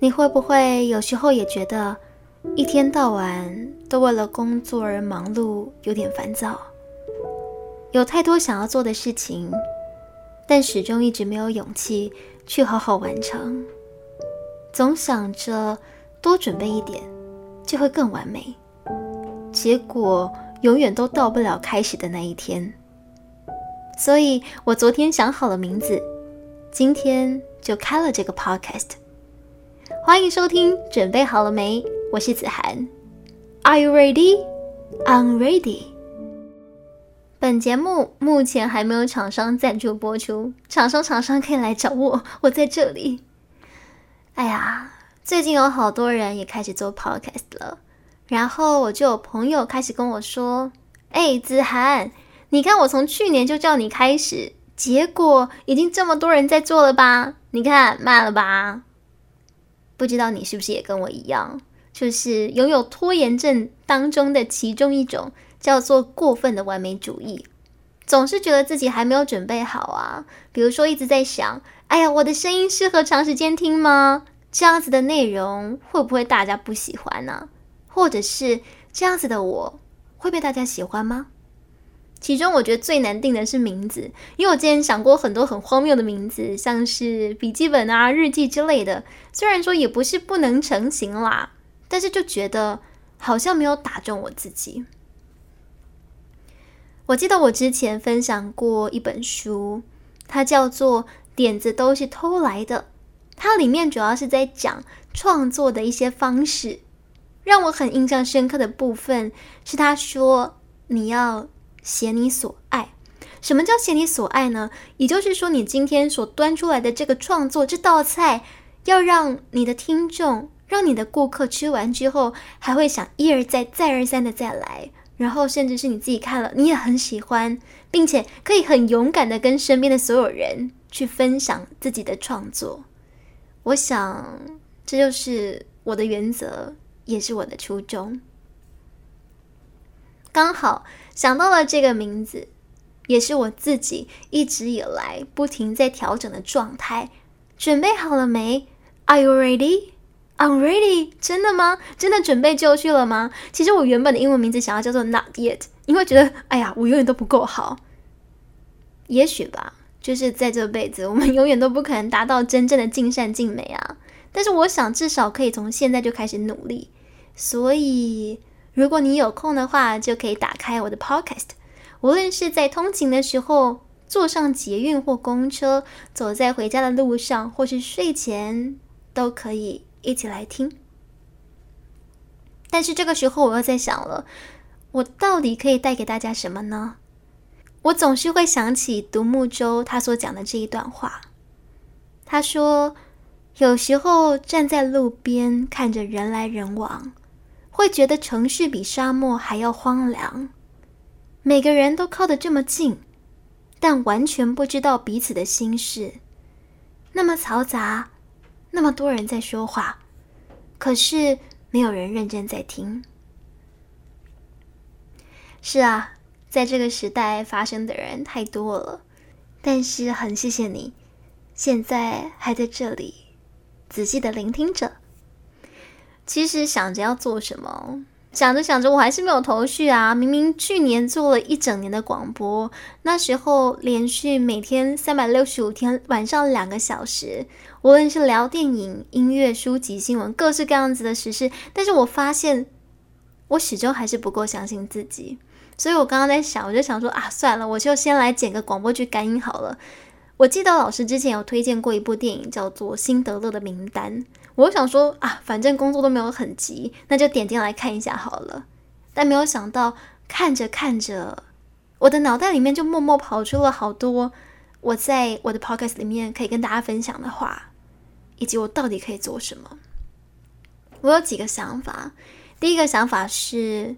你会不会有时候也觉得一天到晚都为了工作而忙碌，有点烦躁？有太多想要做的事情，但始终一直没有勇气去好好完成。总想着多准备一点就会更完美，结果永远都到不了开始的那一天。所以我昨天想好了名字，今天就开了这个 podcast。欢迎收听，准备好了没？我是子涵。Are you ready? I'm ready. 本节目目前还没有厂商赞助播出，厂商厂商可以来找我，我在这里。哎呀，最近有好多人也开始做 podcast 了，然后我就有朋友开始跟我说：“哎，子涵。”你看，我从去年就叫你开始，结果已经这么多人在做了吧？你看慢了吧？不知道你是不是也跟我一样，就是拥有拖延症当中的其中一种，叫做过分的完美主义，总是觉得自己还没有准备好啊。比如说一直在想，哎呀，我的声音适合长时间听吗？这样子的内容会不会大家不喜欢呢？或者是这样子的我会被大家喜欢吗？其中我觉得最难定的是名字，因为我之前想过很多很荒谬的名字，像是笔记本啊、日记之类的。虽然说也不是不能成型啦，但是就觉得好像没有打中我自己。我记得我之前分享过一本书，它叫做《点子都是偷来的》，它里面主要是在讲创作的一些方式。让我很印象深刻的部分是，他说你要。写你所爱，什么叫写你所爱呢？也就是说，你今天所端出来的这个创作这道菜，要让你的听众、让你的顾客吃完之后，还会想一而再、再而三的再来，然后甚至是你自己看了，你也很喜欢，并且可以很勇敢的跟身边的所有人去分享自己的创作。我想，这就是我的原则，也是我的初衷。刚好想到了这个名字，也是我自己一直以来不停在调整的状态。准备好了没？Are you ready? I'm ready. 真的吗？真的准备就绪了吗？其实我原本的英文名字想要叫做 Not yet，因为觉得哎呀，我永远都不够好。也许吧，就是在这辈子，我们永远都不可能达到真正的尽善尽美啊。但是我想，至少可以从现在就开始努力。所以。如果你有空的话，就可以打开我的 Podcast，无论是在通勤的时候，坐上捷运或公车，走在回家的路上，或是睡前，都可以一起来听。但是这个时候，我又在想了，我到底可以带给大家什么呢？我总是会想起独木舟他所讲的这一段话。他说：“有时候站在路边，看着人来人往。”会觉得城市比沙漠还要荒凉，每个人都靠得这么近，但完全不知道彼此的心事。那么嘈杂，那么多人在说话，可是没有人认真在听。是啊，在这个时代发生的人太多了，但是很谢谢你，现在还在这里仔细的聆听着。其实想着要做什么，想着想着，我还是没有头绪啊！明明去年做了一整年的广播，那时候连续每天三百六十五天晚上两个小时，无论是聊电影、音乐、书籍、新闻，各式各样子的实事。但是我发现，我始终还是不够相信自己，所以我刚刚在想，我就想说啊，算了，我就先来剪个广播剧干音好了。我记得老师之前有推荐过一部电影，叫做《辛德勒的名单》。我想说啊，反正工作都没有很急，那就点进来看一下好了。但没有想到，看着看着，我的脑袋里面就默默跑出了好多我在我的 podcast 里面可以跟大家分享的话，以及我到底可以做什么。我有几个想法。第一个想法是，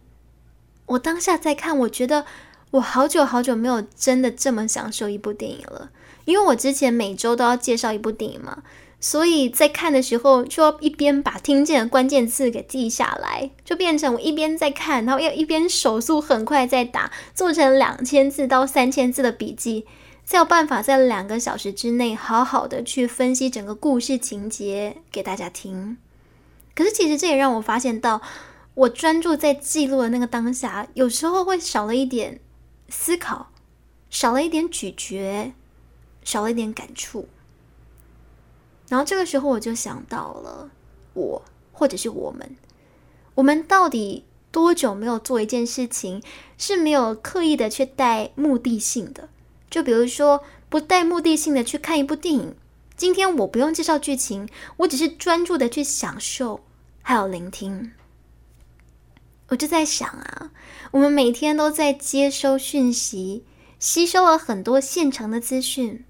我当下在看，我觉得我好久好久没有真的这么享受一部电影了，因为我之前每周都要介绍一部电影嘛。所以在看的时候，就要一边把听见的关键字给记下来，就变成我一边在看，然后要一边手速很快在打，做成两千字到三千字的笔记，才有办法在两个小时之内好好的去分析整个故事情节给大家听。可是其实这也让我发现到，我专注在记录的那个当下，有时候会少了一点思考，少了一点咀嚼，少了一点感触。然后这个时候我就想到了我，或者是我们，我们到底多久没有做一件事情是没有刻意的去带目的性的？就比如说不带目的性的去看一部电影，今天我不用介绍剧情，我只是专注的去享受。还有聆听，我就在想啊，我们每天都在接收讯息，吸收了很多现成的资讯，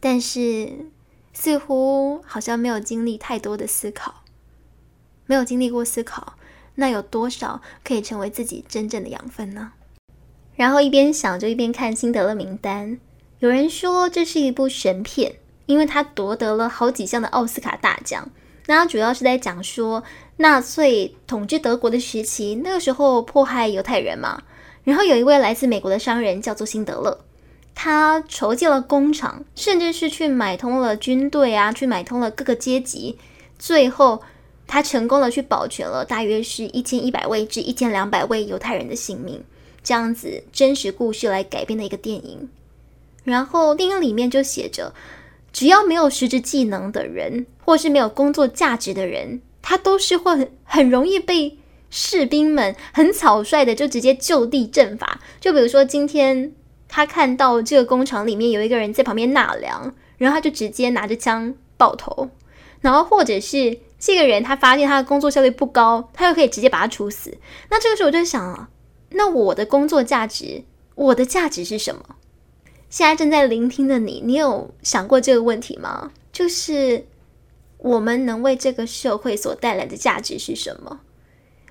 但是似乎好像没有经历太多的思考，没有经历过思考，那有多少可以成为自己真正的养分呢？然后一边想就一边看辛德勒名单，有人说这是一部神片，因为他夺得了好几项的奥斯卡大奖。那它主要是在讲说。纳粹统治德国的时期，那个时候迫害犹太人嘛。然后有一位来自美国的商人叫做辛德勒，他筹建了工厂，甚至是去买通了军队啊，去买通了各个阶级。最后，他成功的去保全了大约是一千一百位至一千两百位犹太人的性命。这样子真实故事来改编的一个电影。然后电影里面就写着，只要没有实质技能的人，或是没有工作价值的人。他都是会很很容易被士兵们很草率的就直接就地正法。就比如说今天他看到这个工厂里面有一个人在旁边纳凉，然后他就直接拿着枪爆头。然后或者是这个人他发现他的工作效率不高，他又可以直接把他处死。那这个时候我就想啊，那我的工作价值，我的价值是什么？现在正在聆听的你，你有想过这个问题吗？就是。我们能为这个社会所带来的价值是什么？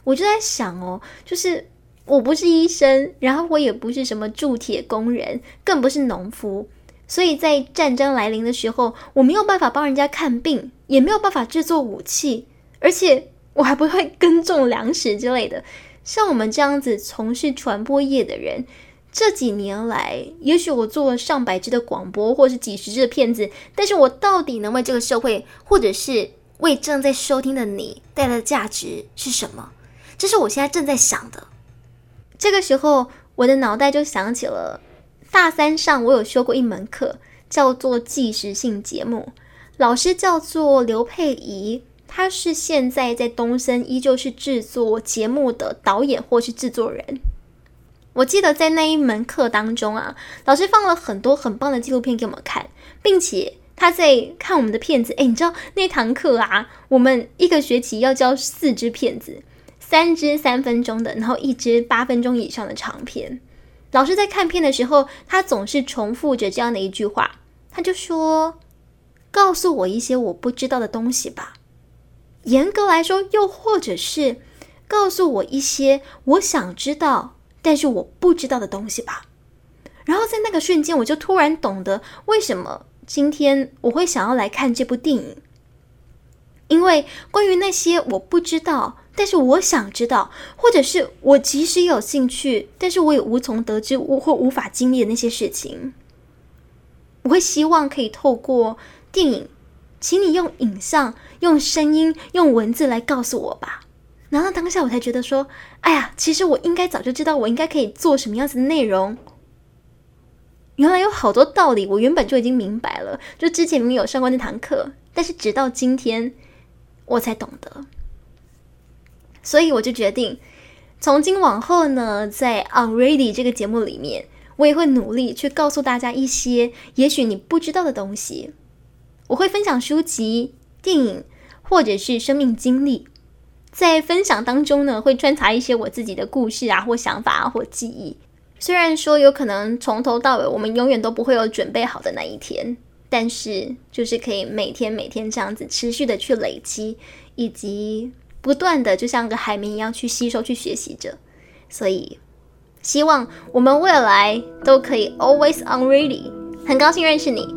我就在想哦，就是我不是医生，然后我也不是什么铸铁工人，更不是农夫，所以在战争来临的时候，我没有办法帮人家看病，也没有办法制作武器，而且我还不会耕种粮食之类的。像我们这样子从事传播业的人。这几年来，也许我做了上百支的广播，或是几十支的片子，但是我到底能为这个社会，或者是为正在收听的你带来的价值是什么？这是我现在正在想的。这个时候，我的脑袋就想起了大三上我有修过一门课，叫做纪实性节目，老师叫做刘佩仪，他是现在在东森依旧是制作节目的导演或是制作人。我记得在那一门课当中啊，老师放了很多很棒的纪录片给我们看，并且他在看我们的片子。哎，你知道那堂课啊，我们一个学期要教四支片子，三支三分钟的，然后一支八分钟以上的长片。老师在看片的时候，他总是重复着这样的一句话，他就说：“告诉我一些我不知道的东西吧。”严格来说，又或者是告诉我一些我想知道。但是我不知道的东西吧，然后在那个瞬间，我就突然懂得为什么今天我会想要来看这部电影，因为关于那些我不知道，但是我想知道，或者是我即使有兴趣，但是我也无从得知我或无法经历的那些事情，我会希望可以透过电影，请你用影像、用声音、用文字来告诉我吧。然后当下我才觉得说，哎呀，其实我应该早就知道，我应该可以做什么样子的内容。原来有好多道理，我原本就已经明白了。就之前明明有上过那堂课，但是直到今天我才懂得。所以我就决定，从今往后呢，在《Unready》这个节目里面，我也会努力去告诉大家一些也许你不知道的东西。我会分享书籍、电影，或者是生命经历。在分享当中呢，会穿插一些我自己的故事啊，或想法啊，或记忆。虽然说有可能从头到尾我们永远都不会有准备好的那一天，但是就是可以每天每天这样子持续的去累积，以及不断的就像个海绵一样去吸收、去学习着。所以希望我们未来都可以 always on ready。很高兴认识你，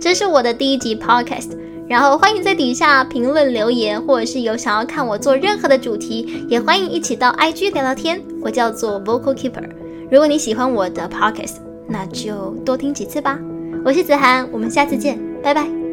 这是我的第一集 podcast。然后欢迎在底下评论留言，或者是有想要看我做任何的主题，也欢迎一起到 IG 聊聊天。我叫做 Vocal Keeper。如果你喜欢我的 Podcast，那就多听几次吧。我是子涵，我们下次见，拜拜。